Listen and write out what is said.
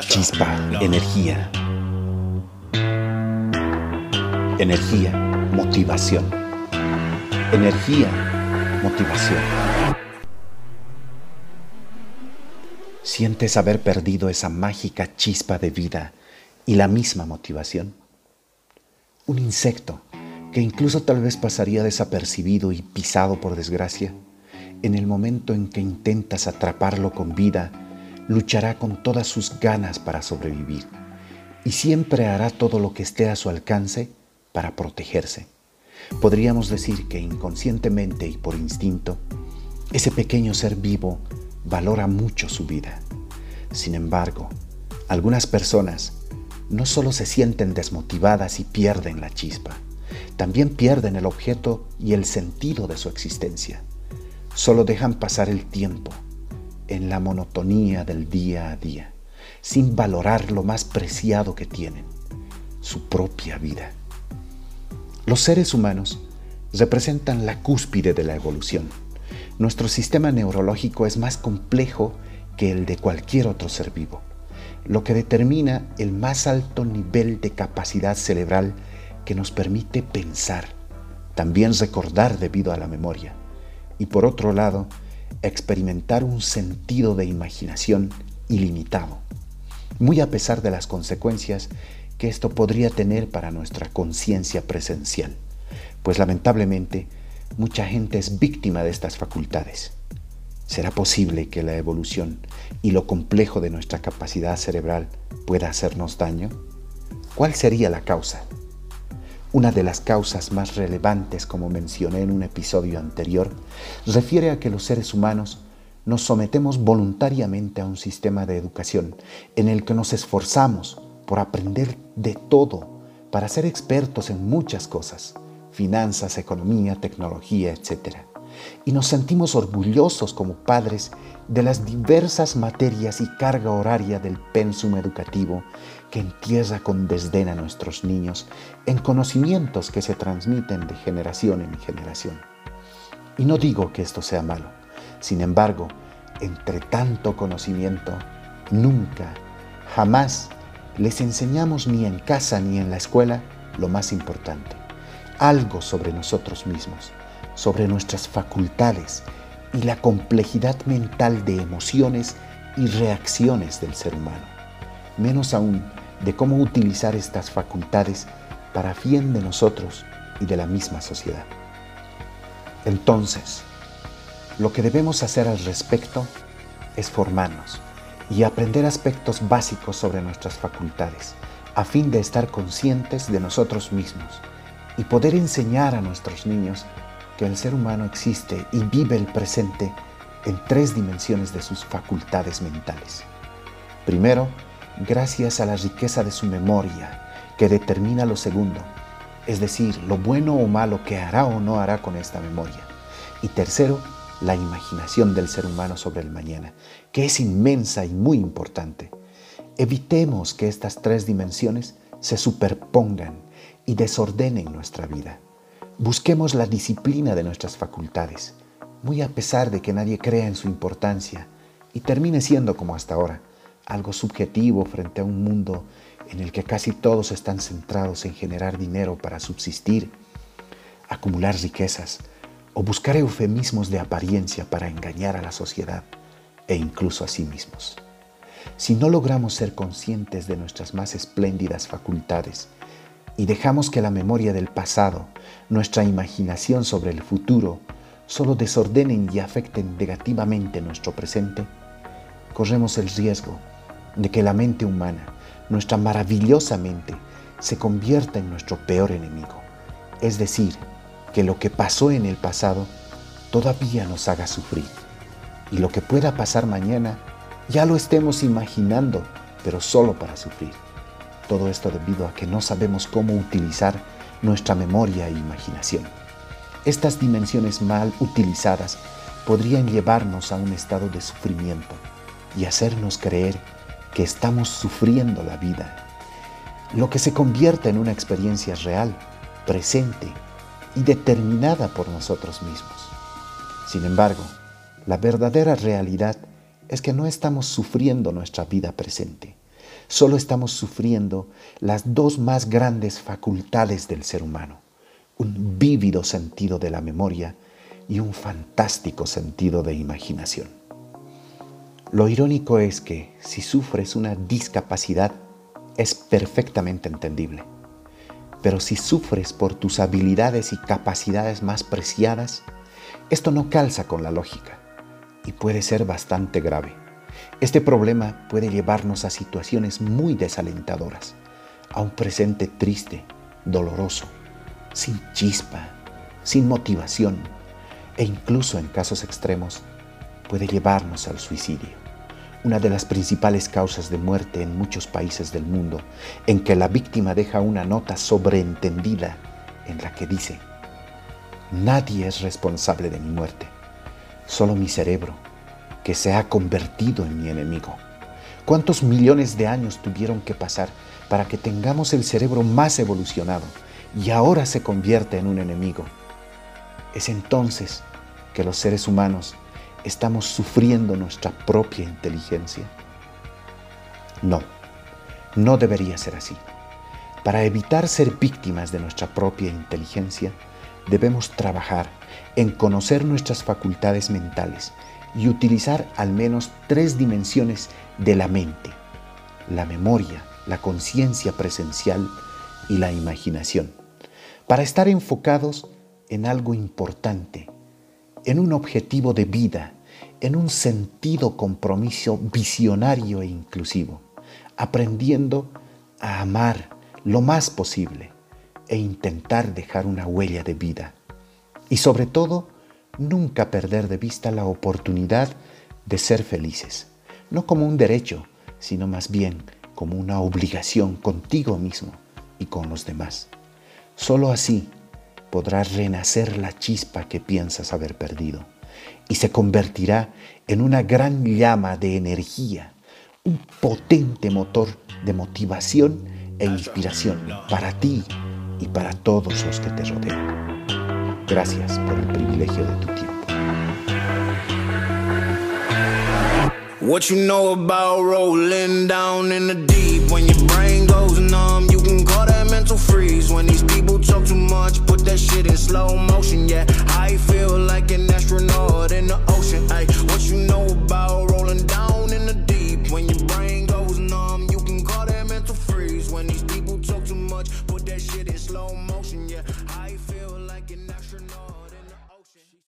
chispa, energía. Energía, motivación. Energía, motivación. ¿Sientes haber perdido esa mágica chispa de vida y la misma motivación? Un insecto que incluso tal vez pasaría desapercibido y pisado por desgracia, en el momento en que intentas atraparlo con vida, luchará con todas sus ganas para sobrevivir y siempre hará todo lo que esté a su alcance para protegerse. Podríamos decir que inconscientemente y por instinto, ese pequeño ser vivo valora mucho su vida. Sin embargo, algunas personas no solo se sienten desmotivadas y pierden la chispa, también pierden el objeto y el sentido de su existencia. Solo dejan pasar el tiempo en la monotonía del día a día, sin valorar lo más preciado que tienen, su propia vida. Los seres humanos representan la cúspide de la evolución. Nuestro sistema neurológico es más complejo que el de cualquier otro ser vivo, lo que determina el más alto nivel de capacidad cerebral que nos permite pensar, también recordar debido a la memoria, y por otro lado, experimentar un sentido de imaginación ilimitado, muy a pesar de las consecuencias que esto podría tener para nuestra conciencia presencial, pues lamentablemente mucha gente es víctima de estas facultades. ¿Será posible que la evolución y lo complejo de nuestra capacidad cerebral pueda hacernos daño? ¿Cuál sería la causa? Una de las causas más relevantes, como mencioné en un episodio anterior, refiere a que los seres humanos nos sometemos voluntariamente a un sistema de educación en el que nos esforzamos por aprender de todo para ser expertos en muchas cosas, finanzas, economía, tecnología, etc. Y nos sentimos orgullosos como padres de las diversas materias y carga horaria del pensum educativo que entierra con desdén a nuestros niños en conocimientos que se transmiten de generación en generación. Y no digo que esto sea malo, sin embargo, entre tanto conocimiento, nunca, jamás les enseñamos ni en casa ni en la escuela lo más importante, algo sobre nosotros mismos, sobre nuestras facultades y la complejidad mental de emociones y reacciones del ser humano, menos aún de cómo utilizar estas facultades para fin de nosotros y de la misma sociedad. Entonces, lo que debemos hacer al respecto es formarnos y aprender aspectos básicos sobre nuestras facultades, a fin de estar conscientes de nosotros mismos y poder enseñar a nuestros niños que el ser humano existe y vive el presente en tres dimensiones de sus facultades mentales. Primero, gracias a la riqueza de su memoria, que determina lo segundo, es decir, lo bueno o malo que hará o no hará con esta memoria. Y tercero, la imaginación del ser humano sobre el mañana, que es inmensa y muy importante. Evitemos que estas tres dimensiones se superpongan y desordenen nuestra vida. Busquemos la disciplina de nuestras facultades, muy a pesar de que nadie crea en su importancia y termine siendo como hasta ahora, algo subjetivo frente a un mundo en el que casi todos están centrados en generar dinero para subsistir, acumular riquezas, o buscar eufemismos de apariencia para engañar a la sociedad e incluso a sí mismos. Si no logramos ser conscientes de nuestras más espléndidas facultades y dejamos que la memoria del pasado, nuestra imaginación sobre el futuro, solo desordenen y afecten negativamente nuestro presente, corremos el riesgo de que la mente humana, nuestra maravillosa mente, se convierta en nuestro peor enemigo, es decir, que lo que pasó en el pasado todavía nos haga sufrir. Y lo que pueda pasar mañana ya lo estemos imaginando, pero solo para sufrir. Todo esto debido a que no sabemos cómo utilizar nuestra memoria e imaginación. Estas dimensiones mal utilizadas podrían llevarnos a un estado de sufrimiento y hacernos creer que estamos sufriendo la vida, lo que se convierta en una experiencia real, presente y determinada por nosotros mismos. Sin embargo, la verdadera realidad es que no estamos sufriendo nuestra vida presente, solo estamos sufriendo las dos más grandes facultades del ser humano, un vívido sentido de la memoria y un fantástico sentido de imaginación. Lo irónico es que si sufres una discapacidad es perfectamente entendible, pero si sufres por tus habilidades y capacidades más preciadas, esto no calza con la lógica y puede ser bastante grave. Este problema puede llevarnos a situaciones muy desalentadoras, a un presente triste, doloroso, sin chispa, sin motivación e incluso en casos extremos puede llevarnos al suicidio, una de las principales causas de muerte en muchos países del mundo, en que la víctima deja una nota sobreentendida en la que dice, nadie es responsable de mi muerte, solo mi cerebro que se ha convertido en mi enemigo. ¿Cuántos millones de años tuvieron que pasar para que tengamos el cerebro más evolucionado y ahora se convierte en un enemigo? Es entonces que los seres humanos estamos sufriendo nuestra propia inteligencia. No, no debería ser así. Para evitar ser víctimas de nuestra propia inteligencia, debemos trabajar en conocer nuestras facultades mentales y utilizar al menos tres dimensiones de la mente, la memoria, la conciencia presencial y la imaginación, para estar enfocados en algo importante, en un objetivo de vida, en un sentido compromiso visionario e inclusivo, aprendiendo a amar lo más posible e intentar dejar una huella de vida. Y sobre todo, nunca perder de vista la oportunidad de ser felices, no como un derecho, sino más bien como una obligación contigo mismo y con los demás. Solo así podrá renacer la chispa que piensas haber perdido y se convertirá en una gran llama de energía, un potente motor de motivación e inspiración para ti y para todos los que te rodean. Gracias por el privilegio de tu tiempo. Mental freeze when these people talk too much. Put that shit in slow motion, yeah. I feel like an